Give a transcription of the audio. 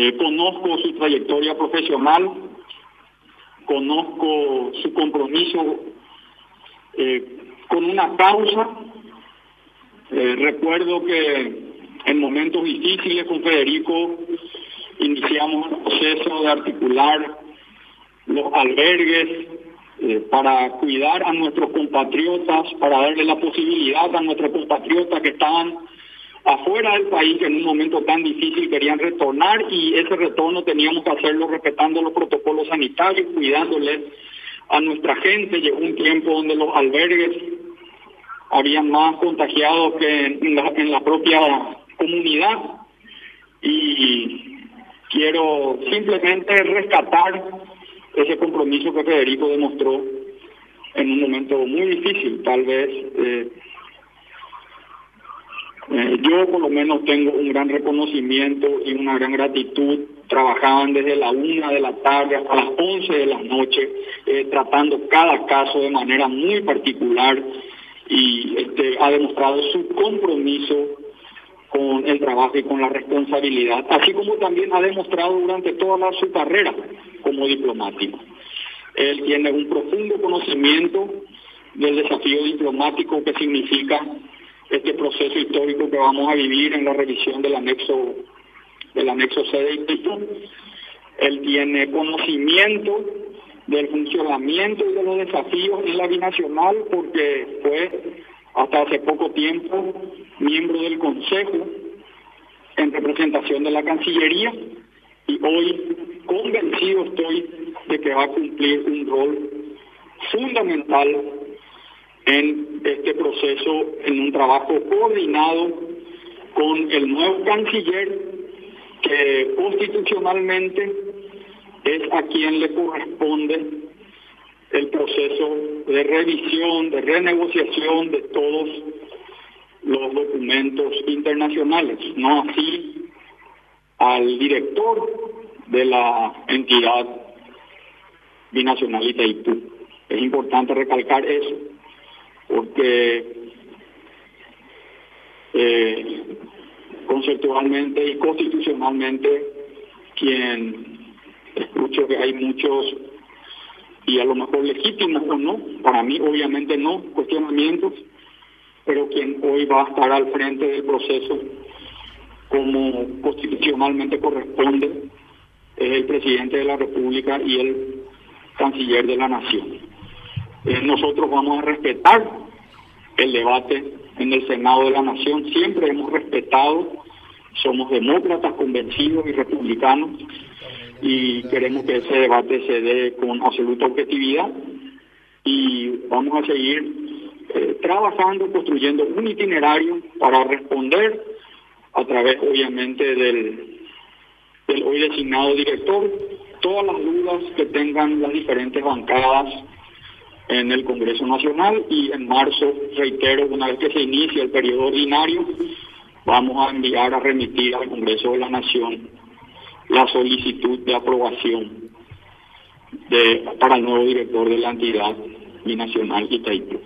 Eh, conozco su trayectoria profesional, conozco su compromiso eh, con una causa. Eh, recuerdo que en momentos difíciles con Federico iniciamos el proceso de articular los albergues para cuidar a nuestros compatriotas, para darle la posibilidad a nuestros compatriotas que estaban afuera del país en un momento tan difícil querían retornar y ese retorno teníamos que hacerlo respetando los protocolos sanitarios, cuidándoles a nuestra gente. Llegó un tiempo donde los albergues habían más contagiados que en la, en la propia comunidad y quiero simplemente rescatar ese compromiso que Federico demostró en un momento muy difícil, tal vez. Eh, eh, yo por lo menos tengo un gran reconocimiento y una gran gratitud. Trabajaban desde la una de la tarde hasta las once de la noche, eh, tratando cada caso de manera muy particular y este, ha demostrado su compromiso con el trabajo y con la responsabilidad, así como también ha demostrado durante toda su carrera como diplomático. Él tiene un profundo conocimiento del desafío diplomático que significa este proceso histórico que vamos a vivir en la revisión del anexo del anexo C de. Él tiene conocimiento del funcionamiento y de los desafíos en la binacional porque fue hasta hace poco tiempo miembro del Consejo en representación de la Cancillería y hoy convencido estoy de que va a cumplir un rol fundamental en este proceso, en un trabajo coordinado con el nuevo canciller que constitucionalmente es a quien le corresponde el proceso de revisión, de renegociación de todos los documentos internacionales, no así al director de la entidad binacional Itaipú. Es importante recalcar eso, porque eh, conceptualmente y constitucionalmente quien escucho que hay muchos y a lo mejor legítimos o no, para mí obviamente no, cuestionamientos, pero quien hoy va a estar al frente del proceso como constitucionalmente corresponde es el presidente de la República y el canciller de la Nación. Nosotros vamos a respetar el debate en el Senado de la Nación, siempre hemos respetado, somos demócratas convencidos y republicanos y queremos que ese debate se dé con absoluta objetividad. Y vamos a seguir eh, trabajando, construyendo un itinerario para responder a través obviamente del hoy designado director. Todas las dudas que tengan las diferentes bancadas en el Congreso Nacional y en marzo, reitero, una vez que se inicie el periodo ordinario, vamos a enviar a remitir al Congreso de la Nación la solicitud de aprobación de, para el nuevo director de la entidad binacional Itaipú.